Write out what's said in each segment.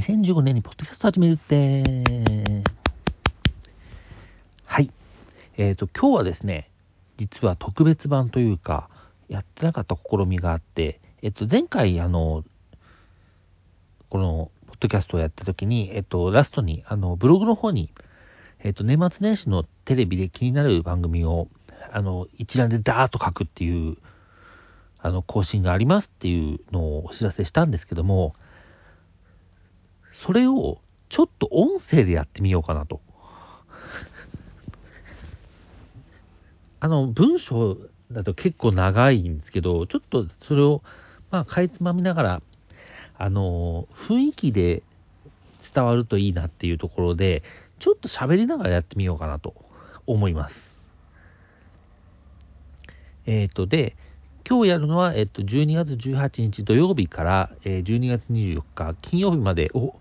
2015年にポッドキャスト始めるって。はい。えっ、と、今日はですね、実は特別版というか、やってなかった試みがあって、えっ、と、前回、あの、この、ポッドキャストをやった時に、えっ、と、ラストに、あの、ブログの方に、えっ、と、年末年始のテレビで気になる番組を、あの、一覧でダーッと書くっていう、あの、更新がありますっていうのをお知らせしたんですけども、それをちょっと音声でやってみようかなと。あの、文章だと結構長いんですけど、ちょっとそれを、まあ、かいつまみながら、あの、雰囲気で伝わるといいなっていうところで、ちょっと喋りながらやってみようかなと思います。えっ、と、で、今日やるのは、えっと、12月18日土曜日から、えー12月24日金曜日までを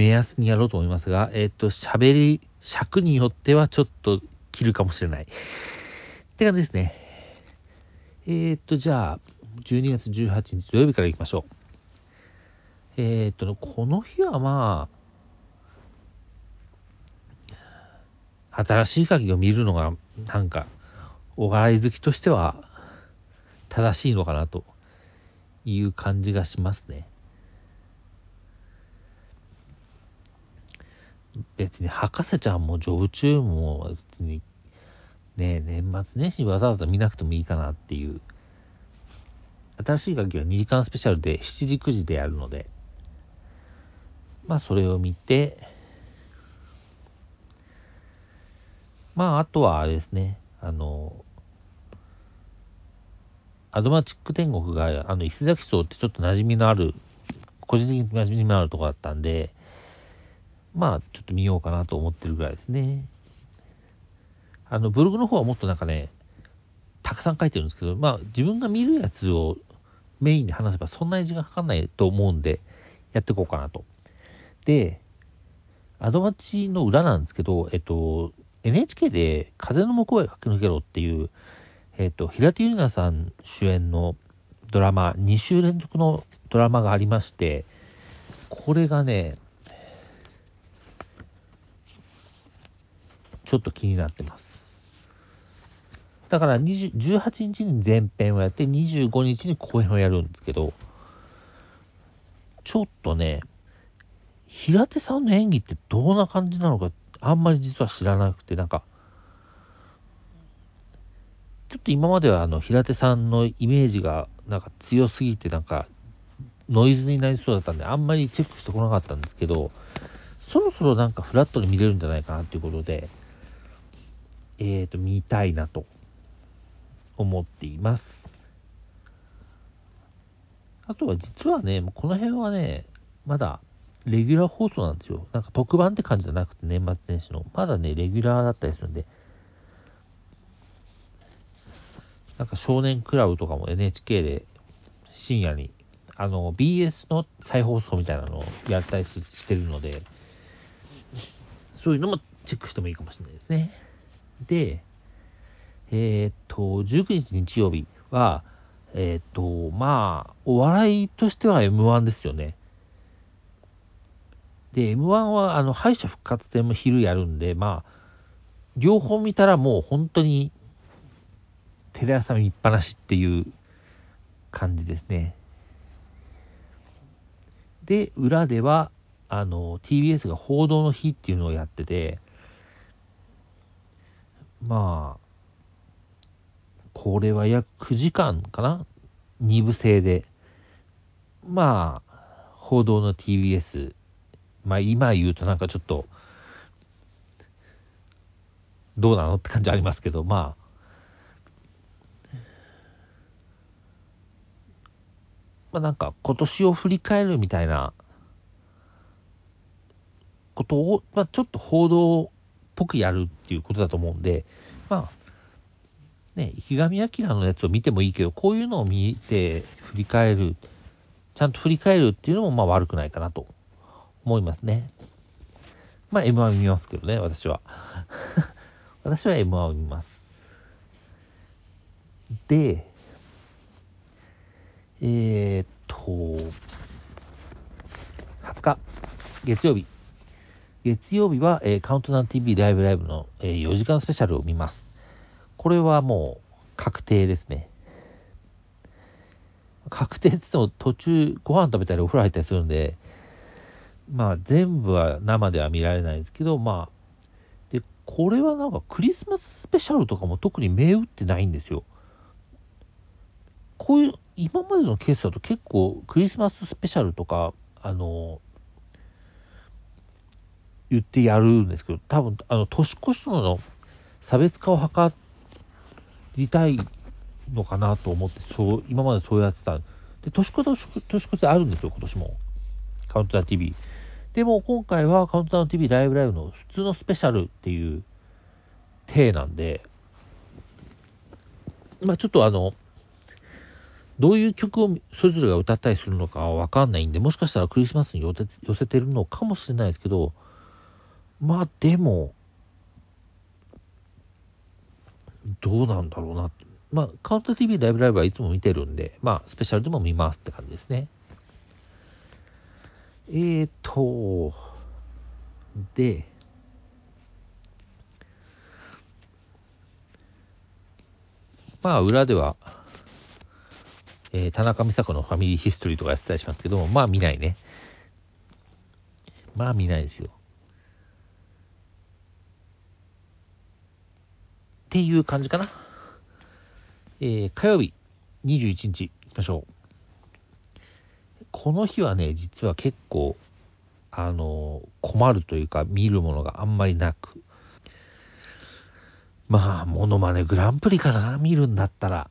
目安にやろうと思いますが、えっと、喋り、尺によってはちょっと切るかもしれない。って感じですね。えっと、じゃあ、12月18日土曜日から行きましょう。えっと、この日はまあ、新しい鍵を見るのが、なんか、お笑い好きとしては、正しいのかなという感じがしますね。別に博士ちゃんも常駐も別にね年末年始わざわざ見なくてもいいかなっていう。新しい楽器は2時間スペシャルで7時9時でやるので。まあそれを見て。まああとはあれですね。あのアドマチック天国が、あの、伊勢崎荘ってちょっと馴染みのある、個人的に馴染みのあるとこだったんで、まあ、ちょっと見ようかなと思ってるぐらいですね。あの、ブログの方はもっとなんかね、たくさん書いてるんですけど、まあ、自分が見るやつをメインで話せばそんなに時間かかんないと思うんで、やっていこうかなと。で、アドマチの裏なんですけど、えっと、NHK で風の向こうへ駆け抜けろっていう、えっ、と、平手友梨奈さん主演のドラマ、2週連続のドラマがありまして、これがね、ちょっと気になってます。だから20 18日に前編をやって、25日に後編をやるんですけど、ちょっとね、平手さんの演技ってどんな感じなのか、あんまり実は知らなくて、なんか、ちょっと今まではあの平手さんのイメージがなんか強すぎてなんかノイズになりそうだったんであんまりチェックしてこなかったんですけどそろそろなんかフラットに見れるんじゃないかなっていうことでえーと見たいなと思っています。あとは実はねこの辺はねまだレギュラー放送なんですよ。なんか特番って感じじゃなくて年末年始の。まだねレギュラーだったりするんで。なんか少年クラブとかも NHK で深夜に、あの、BS の再放送みたいなのをやったりしてるので、そういうのもチェックしてもいいかもしれないですね。で、えーっと、19日日曜日は、えーっと、まあ、お笑いとしては M1 ですよね。で、M1 は、あの、敗者復活戦も昼やるんで、まあ、両方見たらもう本当にテレ朝見っぱなしっていう感じですね。で、裏では、あの、TBS が報道の日っていうのをやってて、まあ、これは約9時間かな ?2 部制で。まあ、報道の TBS。まあ、今言うとなんかちょっと、どうなのって感じありますけど、まあ、まあ、なんか今年を振り返るみたいなことを、まあ、ちょっと報道ぽくやるっていうことだと思うんで、まあ、ね、池上彰のやつを見てもいいけど、こういうのを見て振り返る、ちゃんと振り返るっていうのもまあ悪くないかなと思いますね。まあ M1 見ますけどね、私は。私は M1 を見ます。で、えーっと、20日、月曜日。月曜日は、えー、カウントダウン TV ライブライブの、えー、4時間スペシャルを見ます。これはもう確定ですね。確定って言っても途中ご飯食べたりお風呂入ったりするんで、まあ全部は生では見られないんですけど、まあ、で、これはなんかクリスマススペシャルとかも特に銘打ってないんですよ。こういう、今までのケースだと結構クリスマススペシャルとか、あの、言ってやるんですけど、多分、あの、年越しとの差別化を図りたいのかなと思って、そう、今までそうやってた。で、年越し、年越しあるんですよ、今年も。カウントダウン TV。でも今回はカウントダウン TV ライブライブの普通のスペシャルっていう体なんで、まあちょっとあの、どういう曲をそれぞれが歌ったりするのかはわかんないんで、もしかしたらクリスマスに寄せてるのかもしれないですけど、まあでも、どうなんだろうな。まあ、カウント TV ライブライブはいつも見てるんで、まあ、スペシャルでも見ますって感じですね。えーと、で、まあ、裏では、えー、田中美佐子のファミリーヒストリーとかやってたりしますけども、まあ見ないね。まあ見ないですよ。っていう感じかな。えー、火曜日、21日、いきましょう。この日はね、実は結構、あの、困るというか、見るものがあんまりなく。まあ、モノマネグランプリかな、見るんだったら。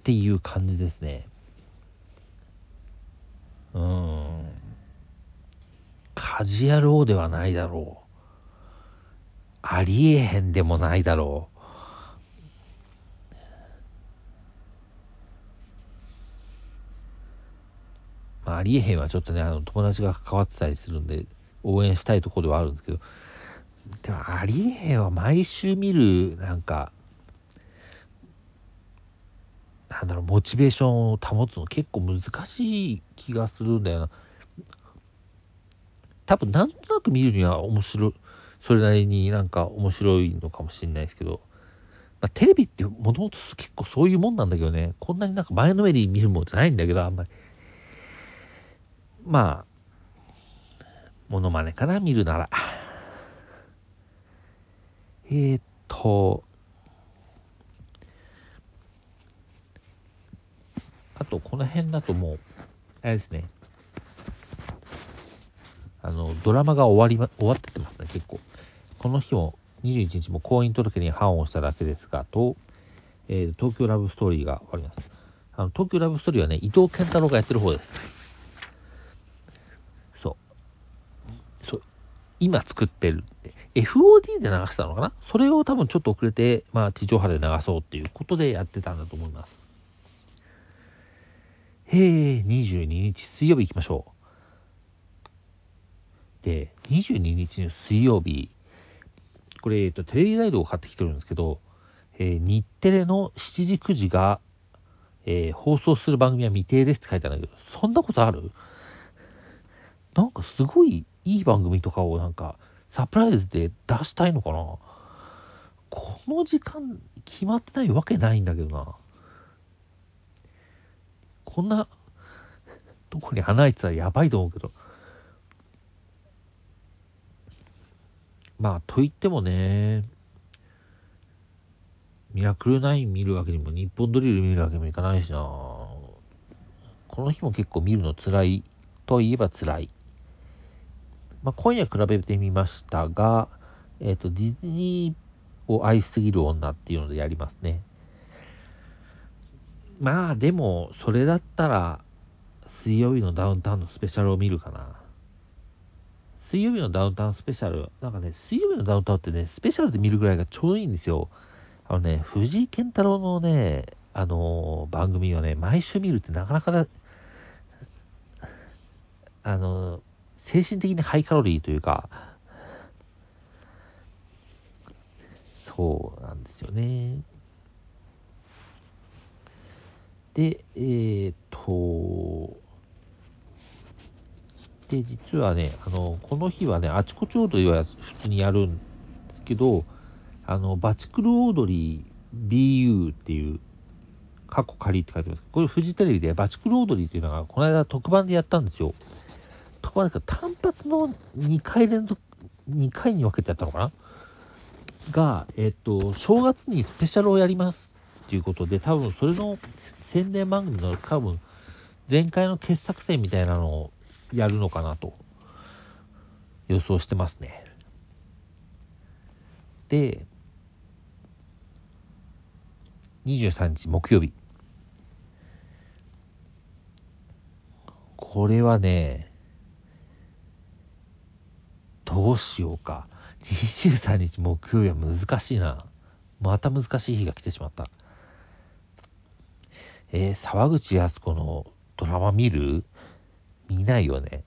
っていう感じですね。うん。カジュアル王ではないだろう。ありえへんでもないだろう。まあ、ありえへんはちょっとね、あの、友達が関わってたりするんで、応援したいところではあるんですけど、でも、ありえへんは毎週見る、なんか、なんだろう、モチベーションを保つの結構難しい気がするんだよな。多分、なんとなく見るには面白い。それなりになんか面白いのかもしれないですけど、まあ、テレビってもともと結構そういうもんなんだけどね、こんなになんか前のめりに見るもんじゃないんだけど、あんまり。まあ、モノマネかな、見るなら。えー、っと、あと、この辺だともう、あれですね、あの、ドラマが終わりま、終わっててますね、結構。この日も21日も婚姻届に判をしただけですが、と、えー、東京ラブストーリーが終わります。あの、東京ラブストーリーはね、伊藤健太郎がやってる方です。そう。そう。今作ってる。FOD で流したのかな？それを多分ちょっと遅れて、まあ、地上波で流そうっていうことでやってたんだと思います。へえ、22日水曜日行きましょう。で、22日の水曜日、これ、えっと、テレビガイドを買ってきてるんですけど、えー、日テレの7時9時が、えー、放送する番組は未定ですって書いてあるんだけど、そんなことある？なんかすごいいい番組とかをなんかサプライズで出したいのかな？この時間決まってないわけないんだけどな。こんなとこに穴開いてたらやばいと思うけど。まあ、と言ってもね、ミラクル9見るわけにも、日本ドリル見るわけにもいかないしな。この日も結構見るの辛いといえば辛い。まあ、今夜比べてみましたが、えっ、ー、と、ディズニーを愛しすぎる女っていうのでやりますね。まあ、でも、それだったら、水曜日のダウンタウンのスペシャルを見るかな。水曜日のダウンタウンスペシャル、なんかね、水曜日のダウンタウンってね、スペシャルで見るぐらいがちょうどいいんですよ。あのね、藤井健太郎のね、あのー、番組をね、毎週見るってなかなかあのー、精神的にハイカロリーというか、そうなんですよね。で、えー、っと、で、実はね、あの、この日はね、あちこちオードリーは普通にやるんですけど、あの、バチクルオードリー BU っていう、過去仮って書いてます。これフジテレビでバチクルオードリーっていうのが、この間特番でやったんですよ。特番ですか単発の2回連続、2回に分けてやったのかな？が、えっと、正月にスペシャルをやりますっていうことで、多分それの宣伝番組の多分、前回の傑作選みたいなのをやるのかなと予想してますね。で、23日木曜日。これはね、どうしようか。23日木曜日は難しいな。また難しい日が来てしまった。えー、沢口靖子のドラマ見る？見ないよね。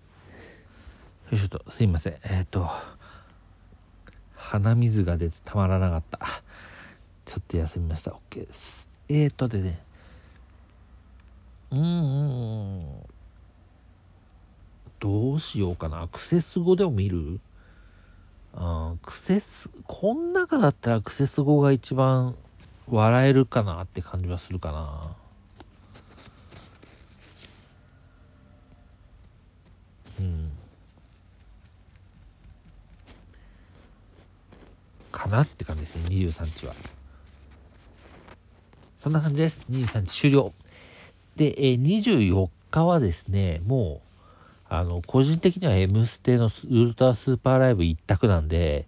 よいしょと、すいません。えっ、ー、と、鼻水が出てたまらなかった。ちょっと休みました。OK です。えーとでね、うーん、どうしようかな。クセス語でも見る？あクセス、こん中だったらクセス語が一番笑えるかなって感じはするかな。うん。かなって感じですね、23日は。そんな感じです。23日終了。で、え24日はですね、もう、あの、個人的には M ステのウルトラスーパーライブ一択なんで、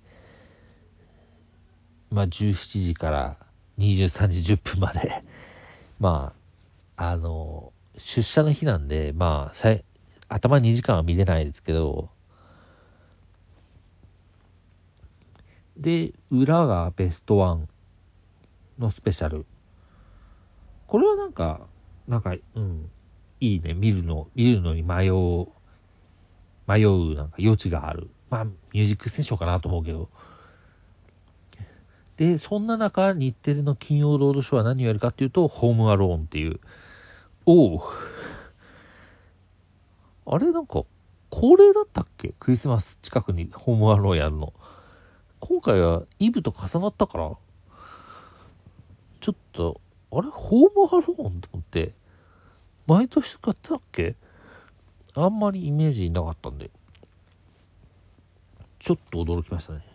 まあ、17時から23時10分まで まあ、あの、出社の日なんで、まあ、頭2時間は見れないですけど、で、裏がベストワンのスペシャル。これはなんか、なんか、うん、いいね、見るの、見るのに迷う迷うなんか余地がある。まあ、ミュージックステーションかなと思うけど。で、そんな中、日テレの金曜ロードショーは何をやるかっていうと、ホームアローンっていう。おお。あれなんか、恒例だったっけ？クリスマス近くにホームアローンやるの。今回はイブと重なったから、ちょっと、あれホームアローンと思って、毎年使ってたっけ？あんまりイメージなかったんで、ちょっと驚きましたね。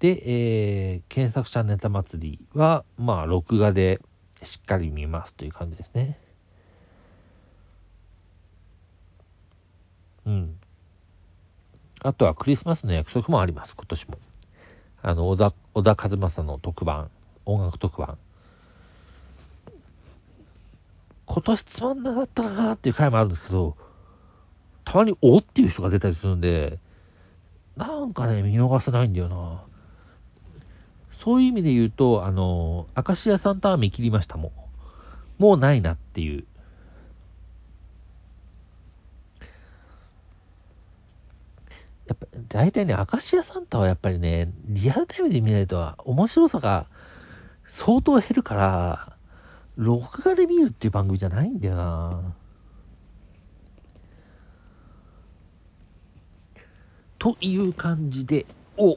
で、えー、検索者ネタ祭りは、まあ、録画でしっかり見ますという感じですね。うん。あとはクリスマスの約束もあります、今年も。あの、小田、小田和正の特番、音楽特番。今年つまんなかったなーっていう回もあるんですけど、たまにおっていう人が出たりするんで、なんかね、見逃せないんだよな。そういう意味で言うと、あの、明石家さんとは見切りましたもん。もうないなっていう。やっぱ、大体ね、明石家サンタはやっぱりね、リアルタイムで見ないと面白さが相当減るから、録画で見るっていう番組じゃないんだよなという感じで、お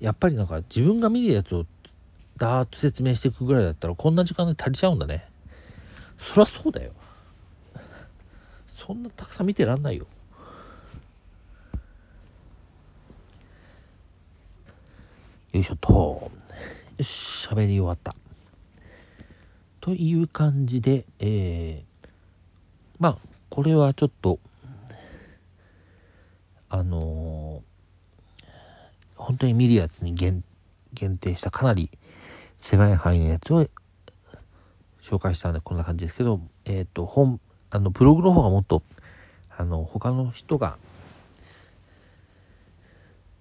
やっぱりなんか自分が見るやつをダーッと説明していくぐらいだったらこんな時間で足りちゃうんだね。そりゃそうだよ。そんなたくさん見てらんないよ。よいしょと。よし、喋り終わった。という感じで、えー、まあ、これはちょっと、あのー、本当に見るやつに限限定したかなり狭い範囲のやつを紹介したんでこんな感じですけど、えっ、ー、と、本、あの、ブログの方がもっと、あの、他の人が、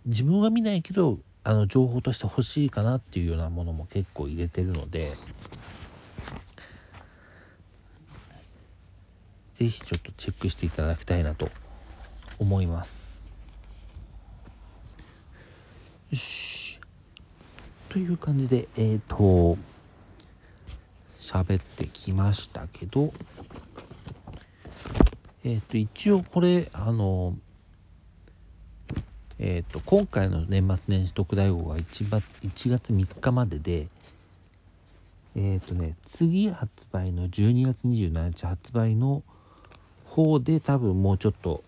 自分は見ないけど、あの情報として欲しいかなっていうようなものも結構入れてるので、ぜひちょっとチェックしていただきたいなと思います。よし。という感じで、えっ、ー、と、喋ってきましたけど、えっ、と、一応これ、あの、えっ、と、今回の年末年始特大号が 1, 1月3日までで、えっ、とね、次発売の12月27日発売の方で多分もうちょっと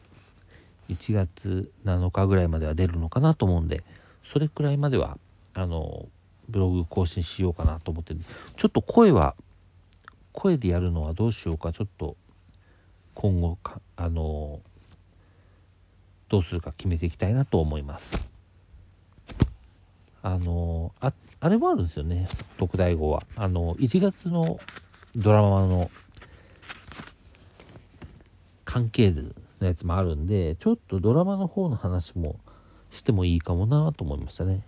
1月7日ぐらいまでは出るのかなと思うんで、それくらいまでは、あの、ブログ更新しようかなと思ってるちょっと声は、声でやるのはどうしようか、ちょっと今後か、あの、どうするか決めていきたいなと思います。あの、あ、あれもあるんですよね、特大号は。あの、1月のドラマの関係図のやつもあるんで、ちょっとドラマの方の話もしてもいいかもなと思いましたね。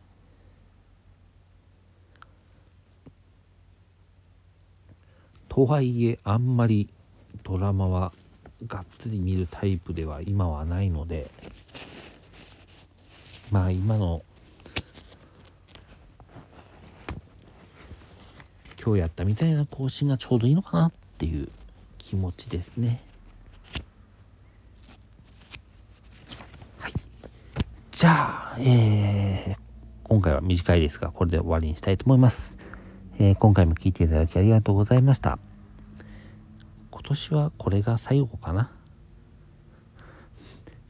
とはいえ、あんまりドラマはがっつり見るタイプでは今はないので、まあ今の今日やったみたいな更新がちょうどいいのかなっていう気持ちですね。はい。じゃあ、えー、今回は短いですが、これで終わりにしたいと思います。えー、今回も聞いていただきありがとうございました。今年はこれが最後かな。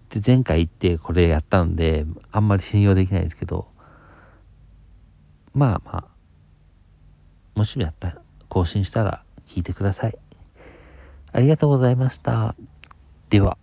で、前回行ってこれやったんで、あんまり信用できないですけど、まあまあ、もしもやったら、更新したら聞いてください。ありがとうございました。では。